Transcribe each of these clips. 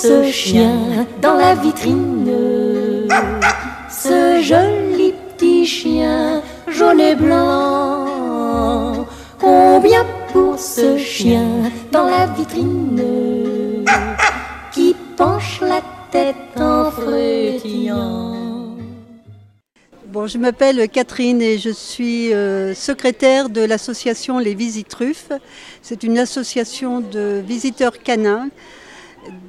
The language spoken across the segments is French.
ce chien dans la vitrine, ce joli petit chien jaune et blanc. Combien pour ce chien dans la vitrine? Qui penche la tête en frétillant? Bon, je m'appelle Catherine et je suis euh, secrétaire de l'association Les Visitruffes. C'est une association de visiteurs canins.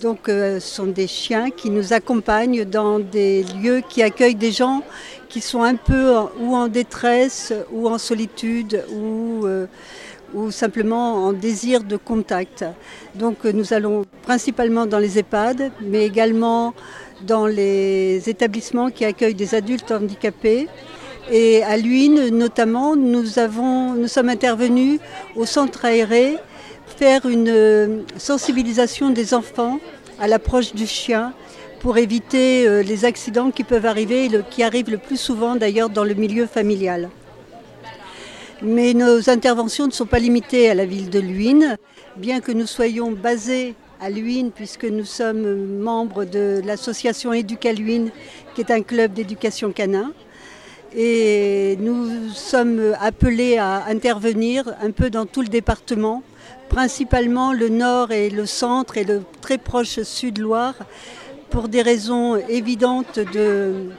Donc, euh, ce sont des chiens qui nous accompagnent dans des lieux qui accueillent des gens qui sont un peu ou en détresse ou en solitude ou, euh, simplement en désir de contact. Donc, nous allons principalement dans les EHPAD, mais également dans les établissements qui accueillent des adultes handicapés. Et à Luynes, notamment, nous sommes intervenus au centre aéré faire une euh, sensibilisation des enfants à l'approche du chien pour éviter euh, les accidents qui peuvent arriver, qui arrivent le plus souvent d'ailleurs dans le milieu familial. Mais nos interventions ne sont pas limitées à la ville de Luynes, bien que nous soyons basés à Luynes, puisque nous sommes membres de l'association Éducaluine, qui est un club d'éducation canin. Et nous sommes appelés à intervenir un peu dans tout le département, principalement le nord et le centre et le très proche sud-Loire, pour des raisons évidentes de,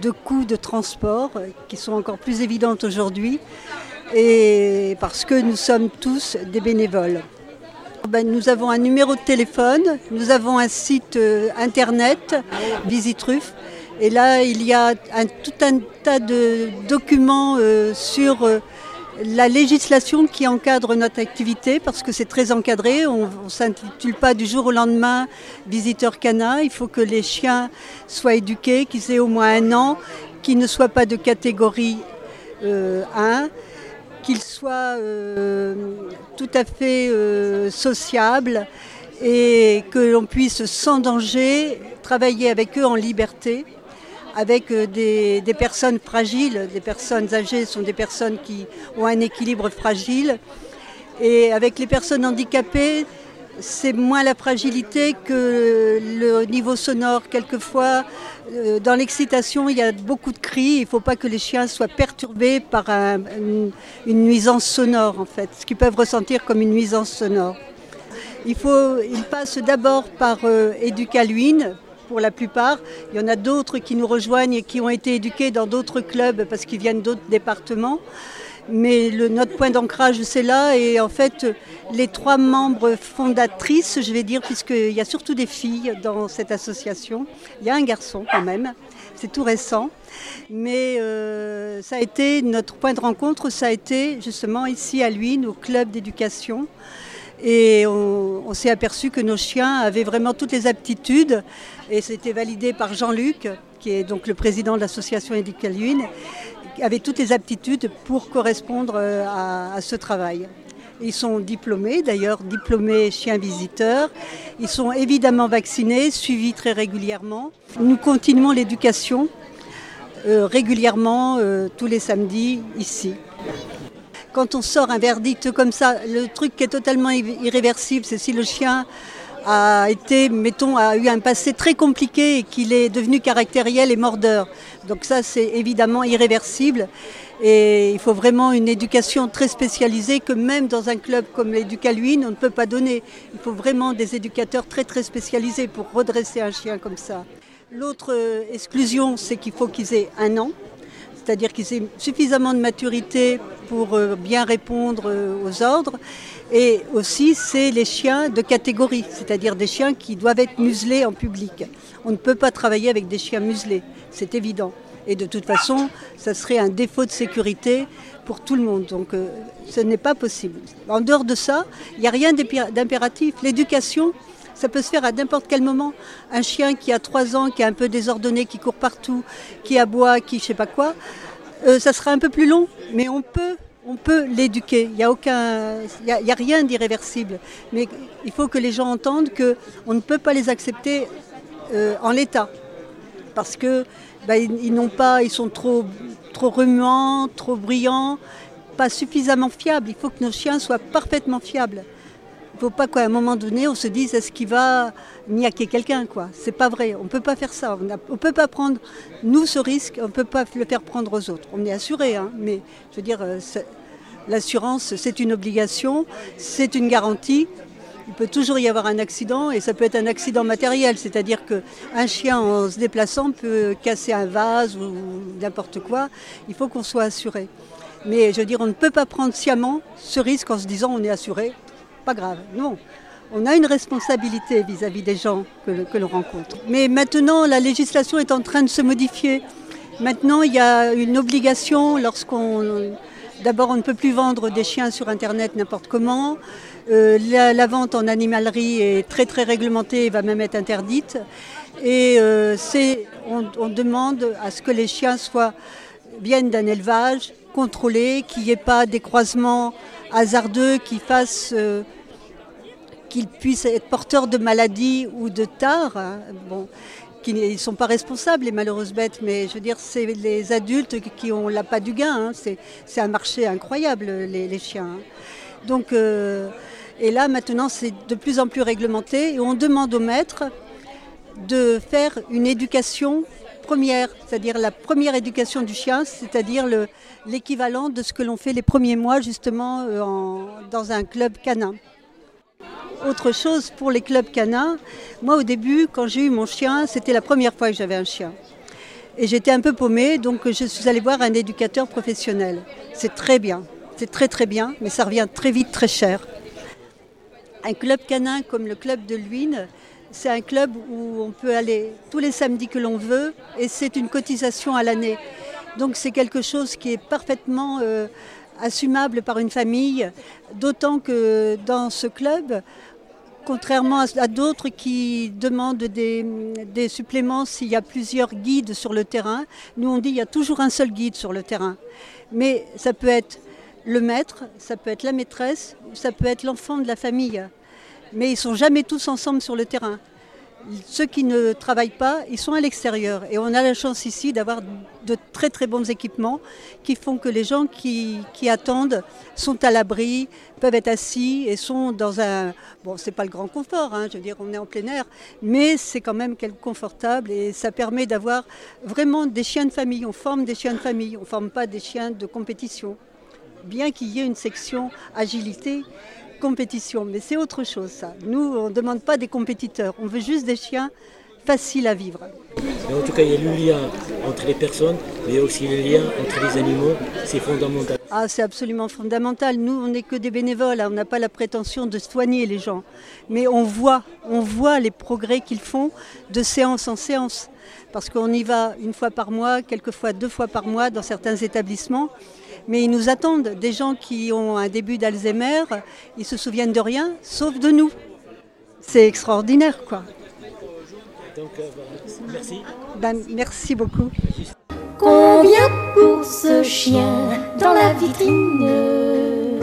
de coûts de transport, qui sont encore plus évidentes aujourd'hui, et parce que nous sommes tous des bénévoles. Ben, nous avons un numéro de téléphone, nous avons un site euh, internet, Visitruf, et là il y a tout un tas de documents euh, sur euh, la législation qui encadre notre activité, parce que c'est très encadré, on ne s'intitule pas du jour au lendemain visiteur canin, il faut que les chiens soient éduqués, qu'ils aient au moins un an, qu'ils ne soient pas de catégorie 1 qu'ils soient euh, tout à fait euh, sociables et que l'on puisse sans danger travailler avec eux en liberté, avec euh, des, personnes fragiles, des personnes âgées sont des personnes qui ont un équilibre fragile, et avec les personnes handicapées, c'est moins la fragilité que le niveau sonore. Quelquefois, euh, dans l'excitation, il y a beaucoup de cris. Il ne faut pas que les chiens soient perturbés par une, nuisance sonore, en fait, ce qu'ils peuvent ressentir comme une nuisance sonore. Il faut, ils passent d'abord par euh, Éducaluine, pour la plupart. Il y en a d'autres qui nous rejoignent et qui ont été éduqués dans d'autres clubs parce qu'ils viennent d'autres départements. Mais notre point d'ancrage, c'est là. Et en fait, les trois membres fondatrices, je vais dire, puisqu'il y a surtout des filles dans cette association, il y a un garçon quand même, c'est tout récent. Mais euh, ça a été notre point de rencontre, ça a été justement ici à Luynes, au club d'éducation. Et on, s'est aperçu que nos chiens avaient vraiment toutes les aptitudes. Et c'était validé par Jean-Luc, qui est donc le président de l'association Éducaluine avaient toutes les aptitudes pour correspondre euh, à, ce travail. Ils sont diplômés, d'ailleurs diplômés chiens visiteurs. Ils sont évidemment vaccinés, suivis très régulièrement. Nous continuons l'éducation euh, régulièrement euh, tous les samedis ici. Quand on sort un verdict comme ça, le truc qui est totalement irréversible, c'est si le chien a été, mettons, a eu un passé très compliqué et qu'il est devenu caractériel et mordeur. Donc ça, c'est évidemment irréversible. Et il faut vraiment une éducation très spécialisée que même dans un club comme l'Éducaluine, on ne peut pas donner. Il faut vraiment des éducateurs très très spécialisés pour redresser un chien comme ça. L'autre euh, exclusion, c'est qu'il faut qu'ils aient un an, c'est-à-dire qu'ils aient suffisamment de maturité pour euh, bien répondre euh, aux ordres. Et aussi, c'est les chiens de catégorie, c'est-à-dire des chiens qui doivent être muselés en public. On ne peut pas travailler avec des chiens muselés, c'est évident. Et de toute façon, ça serait un défaut de sécurité pour tout le monde. Donc euh, ce n'est pas possible. En dehors de ça, il n'y a rien d'impératif. L'éducation, ça peut se faire à n'importe quel moment. Un chien qui a 3 ans, qui est un peu désordonné, qui court partout, qui aboie, qui je sais pas quoi, euh, ça sera un peu plus long, mais on peut l'éduquer. Il n'y a, y a, rien d'irréversible. Mais il faut que les gens entendent qu'on ne peut pas les accepter euh, en l'état. Parce que bah, ils, n'ont pas, ils sont trop, trop remuants, trop bruyants, pas suffisamment fiables. Il faut que nos chiens soient parfaitement fiables. Il ne faut pas qu'à un moment donné, on se dise est-ce qu'il va niaquer quelqu'un quoi. C'est pas vrai. On ne peut pas faire ça. On ne peut pas prendre, nous, ce risque, on ne peut pas le faire prendre aux autres. On est assuré, hein, mais je veux dire, euh, l'assurance, c'est une obligation, c'est une garantie. Il peut toujours y avoir un accident et ça peut être un accident matériel, c'est-à-dire qu'un chien en se déplaçant peut casser un vase ou n'importe quoi. Il faut qu'on soit assuré. Mais je veux dire, on ne peut pas prendre sciemment ce risque en se disant on est assuré. Pas grave, non. On a une responsabilité vis-à-vis des gens que, l'on rencontre. Mais maintenant, la législation est en train de se modifier. Maintenant, il y a une obligation lorsqu'on... D'abord, on ne peut plus vendre des chiens sur Internet n'importe comment. Euh, la, vente en animalerie est très très réglementée et va même être interdite. Et euh, on, demande à ce que les chiens soient, viennent d'un élevage contrôlé, qu'il n'y ait pas des croisements hasardeux qui fassent euh, qu'ils puissent être porteurs de maladies ou de tares. Hein. Bon, qui ne sont pas responsables, les malheureuses bêtes, mais je veux dire, c'est les adultes qui ont la pas du gain. Hein. C'est un marché incroyable, les, chiens. Hein. Donc, et là, maintenant, c'est de plus en plus réglementé et on demande aux maîtres de faire une éducation c'est-à-dire la première éducation du chien, c'est-à-dire l'équivalent de ce que l'on fait les premiers mois justement euh, dans un club canin. Autre chose pour les clubs canins, moi au début, quand j'ai eu mon chien, c'était la première fois que j'avais un chien. Et j'étais un peu paumée, donc je suis allée voir un éducateur professionnel. C'est très bien, c'est très très bien, mais ça revient très vite très cher. Un club canin comme le club de Luynes, c'est un club où on peut aller tous les samedis que l'on veut et c'est une cotisation à l'année. Donc c'est quelque chose qui est parfaitement euh, assumable par une famille, d'autant que dans ce club, contrairement à, d'autres qui demandent des, suppléments s'il y a plusieurs guides sur le terrain, nous on dit qu'il y a toujours un seul guide sur le terrain. Mais ça peut être le maître, ça peut être la maîtresse, ça peut être l'enfant de la famille. Mais ils sont jamais tous ensemble sur le terrain. Ceux qui ne travaillent pas, ils sont à l'extérieur. Et on a la chance ici d'avoir de très très bons équipements qui font que les gens qui, attendent sont à l'abri, peuvent être assis et sont dans un... Bon, c'est pas le grand confort, hein, je veux dire, on est en plein air, mais c'est quand même confortable et ça permet d'avoir vraiment des chiens de famille. On forme des chiens de famille, on ne forme pas des chiens de compétition bien qu'il y ait une section agilité, compétition. Mais c'est autre chose, ça. Nous, on ne demande pas des compétiteurs, on veut juste des chiens faciles à vivre. en tout cas, il y a le lien entre les personnes, mais aussi le lien entre les animaux. C'est fondamental. Ah, c'est absolument fondamental. Nous, on n'est que des bénévoles. Hein. On n'a pas la prétention de soigner les gens. Mais on voit, on voit les progrès qu'ils font de séance en séance. Parce qu'on y va une fois par mois, quelquefois deux fois par mois dans certains établissements. Mais ils nous attendent, des gens qui ont un début d'Alzheimer, ils se souviennent de rien, sauf de nous. C'est extraordinaire, quoi. Donc, euh, merci. Ben, merci beaucoup. Combien pour ce chien dans la vitrine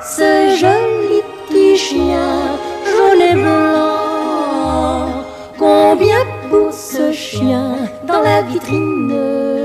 Ce joli petit chien jaune et blanc Combien pour ce chien dans la vitrine